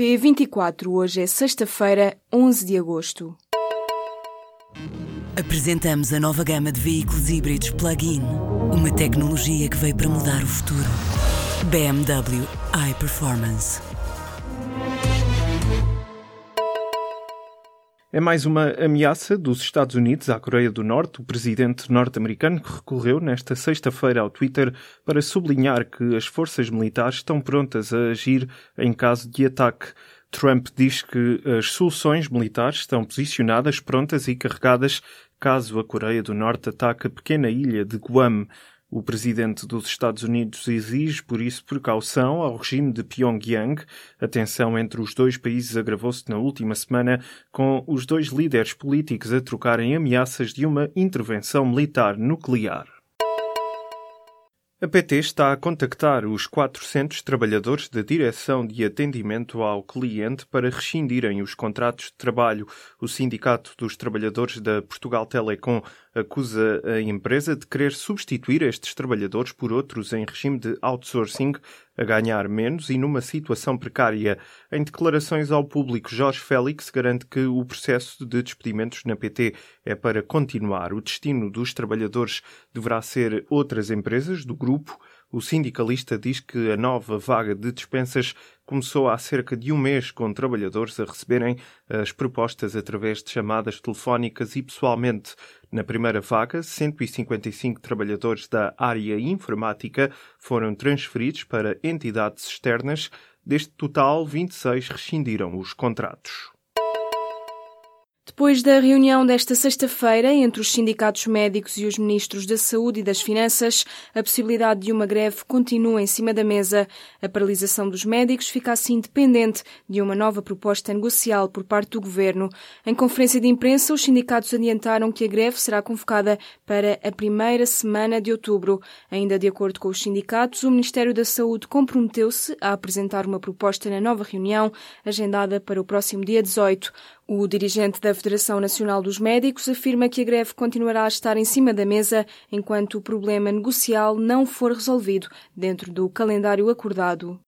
P24, hoje é sexta-feira, 11 de agosto. Apresentamos a nova gama de veículos híbridos plug-in. Uma tecnologia que veio para mudar o futuro. BMW iPerformance. É mais uma ameaça dos Estados Unidos à Coreia do Norte. O presidente norte-americano recorreu nesta sexta-feira ao Twitter para sublinhar que as forças militares estão prontas a agir em caso de ataque. Trump diz que as soluções militares estão posicionadas, prontas e carregadas caso a Coreia do Norte ataque a pequena ilha de Guam. O presidente dos Estados Unidos exige, por isso, precaução ao regime de Pyongyang. A tensão entre os dois países agravou-se na última semana, com os dois líderes políticos a trocarem ameaças de uma intervenção militar nuclear. A PT está a contactar os 400 trabalhadores da Direção de Atendimento ao Cliente para rescindirem os contratos de trabalho. O Sindicato dos Trabalhadores da Portugal Telecom acusa a empresa de querer substituir estes trabalhadores por outros em regime de outsourcing, a ganhar menos e numa situação precária. Em declarações ao público, Jorge Félix garante que o processo de despedimentos na PT é para continuar. O destino dos trabalhadores deverá ser outras empresas do grupo o sindicalista diz que a nova vaga de dispensas começou há cerca de um mês com trabalhadores a receberem as propostas através de chamadas telefónicas e pessoalmente. Na primeira vaga, 155 trabalhadores da área informática foram transferidos para entidades externas. Deste total, 26 rescindiram os contratos. Depois da reunião desta sexta-feira entre os sindicatos médicos e os ministros da Saúde e das Finanças, a possibilidade de uma greve continua em cima da mesa. A paralisação dos médicos fica assim dependente de uma nova proposta negocial por parte do governo. Em conferência de imprensa, os sindicatos adiantaram que a greve será convocada para a primeira semana de outubro. Ainda de acordo com os sindicatos, o Ministério da Saúde comprometeu-se a apresentar uma proposta na nova reunião, agendada para o próximo dia 18. O dirigente da Federação Nacional dos Médicos afirma que a greve continuará a estar em cima da mesa enquanto o problema negocial não for resolvido dentro do calendário acordado.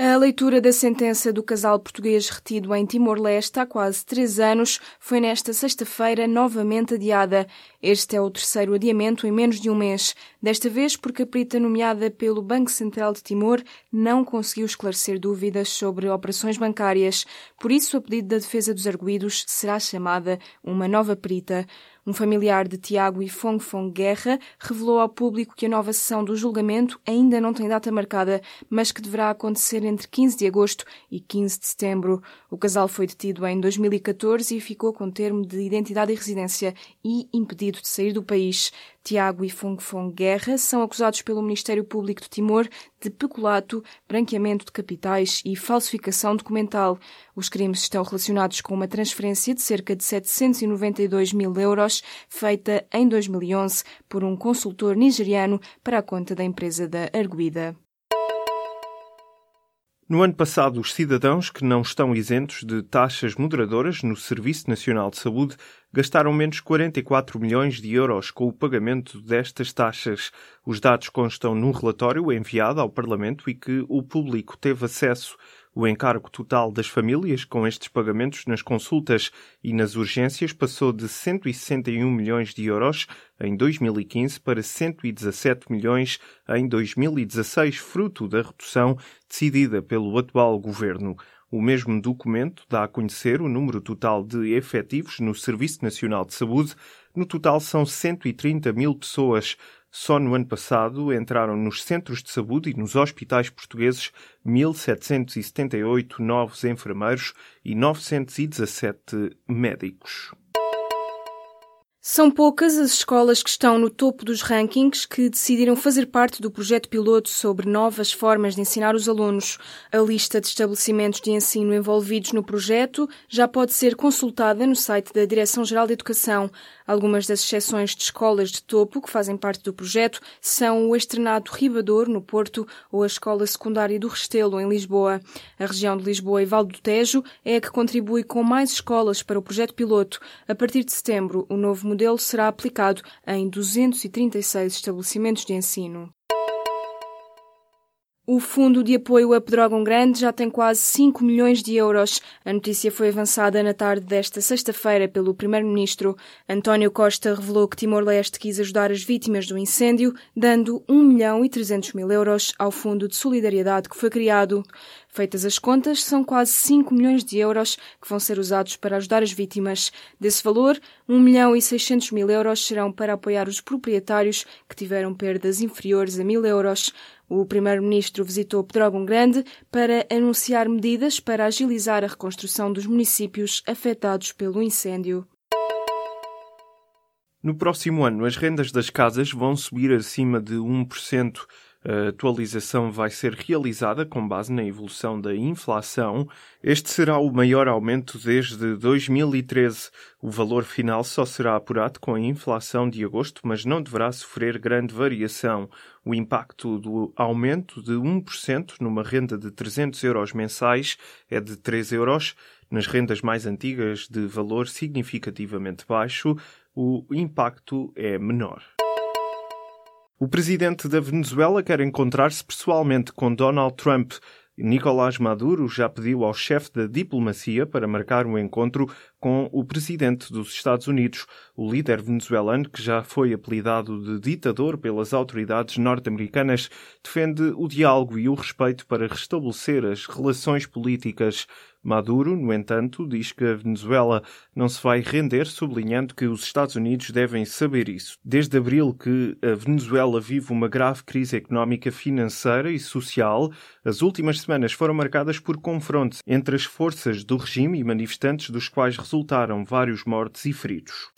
A leitura da sentença do casal português retido em Timor-Leste há quase três anos foi nesta sexta-feira novamente adiada. Este é o terceiro adiamento em menos de um mês. Desta vez porque a perita nomeada pelo Banco Central de Timor não conseguiu esclarecer dúvidas sobre operações bancárias. Por isso, a pedido da defesa dos arguídos, será chamada uma nova perita. Um familiar de Tiago e Fong Fong Guerra revelou ao público que a nova sessão do julgamento ainda não tem data marcada, mas que deverá acontecer entre 15 de agosto e 15 de setembro. O casal foi detido em 2014 e ficou com termo de identidade e residência e impedido de sair do país. Tiago e Fong Fong Guerra são acusados pelo Ministério Público de Timor de peculato, branqueamento de capitais e falsificação documental. Os crimes estão relacionados com uma transferência de cerca de 792 mil euros feita em 2011 por um consultor nigeriano para a conta da empresa da Arguida. No ano passado, os cidadãos que não estão isentos de taxas moderadoras no Serviço Nacional de Saúde gastaram menos 44 milhões de euros com o pagamento destas taxas. Os dados constam num relatório enviado ao Parlamento e que o público teve acesso. O encargo total das famílias com estes pagamentos nas consultas e nas urgências passou de 161 milhões de euros em 2015 para 117 milhões em 2016, fruto da redução decidida pelo atual governo. O mesmo documento dá a conhecer o número total de efetivos no Serviço Nacional de Saúde. No total são 130 mil pessoas. Só no ano passado entraram nos centros de saúde e nos hospitais portugueses 1.778 novos enfermeiros e 917 médicos. São poucas as escolas que estão no topo dos rankings que decidiram fazer parte do projeto piloto sobre novas formas de ensinar os alunos. A lista de estabelecimentos de ensino envolvidos no projeto já pode ser consultada no site da Direção-Geral de Educação. Algumas das exceções de escolas de topo que fazem parte do projeto são o Estrenado Ribador, no Porto, ou a Escola Secundária do Restelo, em Lisboa. A região de Lisboa e Valdo do Tejo é a que contribui com mais escolas para o projeto piloto. A partir de setembro, o novo modelo será aplicado em 236 estabelecimentos de ensino. O Fundo de Apoio a Pedrógão Grande já tem quase 5 milhões de euros. A notícia foi avançada na tarde desta sexta-feira pelo Primeiro-Ministro. António Costa revelou que Timor-Leste quis ajudar as vítimas do incêndio, dando 1 milhão e 300 mil euros ao Fundo de Solidariedade que foi criado. Feitas as contas, são quase 5 milhões de euros que vão ser usados para ajudar as vítimas. Desse valor, 1 milhão e 600 mil euros serão para apoiar os proprietários que tiveram perdas inferiores a mil euros. O primeiro-ministro visitou Pedrógão Grande para anunciar medidas para agilizar a reconstrução dos municípios afetados pelo incêndio. No próximo ano, as rendas das casas vão subir acima de 1%. A atualização vai ser realizada com base na evolução da inflação. Este será o maior aumento desde 2013. O valor final só será apurado com a inflação de agosto, mas não deverá sofrer grande variação. O impacto do aumento de 1% numa renda de 300 euros mensais é de 3 euros. Nas rendas mais antigas, de valor significativamente baixo, o impacto é menor. O presidente da Venezuela quer encontrar-se pessoalmente com Donald Trump. Nicolás Maduro já pediu ao chefe da diplomacia para marcar um encontro com o presidente dos Estados Unidos. O líder venezuelano, que já foi apelidado de ditador pelas autoridades norte-americanas, defende o diálogo e o respeito para restabelecer as relações políticas. Maduro, no entanto, diz que a Venezuela não se vai render, sublinhando que os Estados Unidos devem saber isso. Desde abril que a Venezuela vive uma grave crise económica, financeira e social, as últimas semanas foram marcadas por confrontos entre as forças do regime e manifestantes, dos quais resultaram vários mortos e feridos.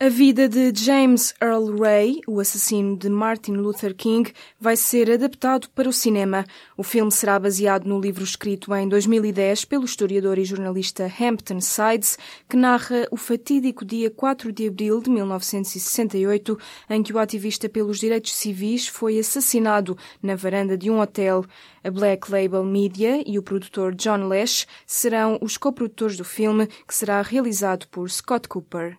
A vida de James Earl Ray, o assassino de Martin Luther King, vai ser adaptado para o cinema. O filme será baseado no livro escrito em 2010 pelo historiador e jornalista Hampton Sides, que narra o fatídico dia 4 de abril de 1968, em que o ativista pelos direitos civis foi assassinado na varanda de um hotel. A Black Label Media e o produtor John Lash serão os coprodutores do filme, que será realizado por Scott Cooper.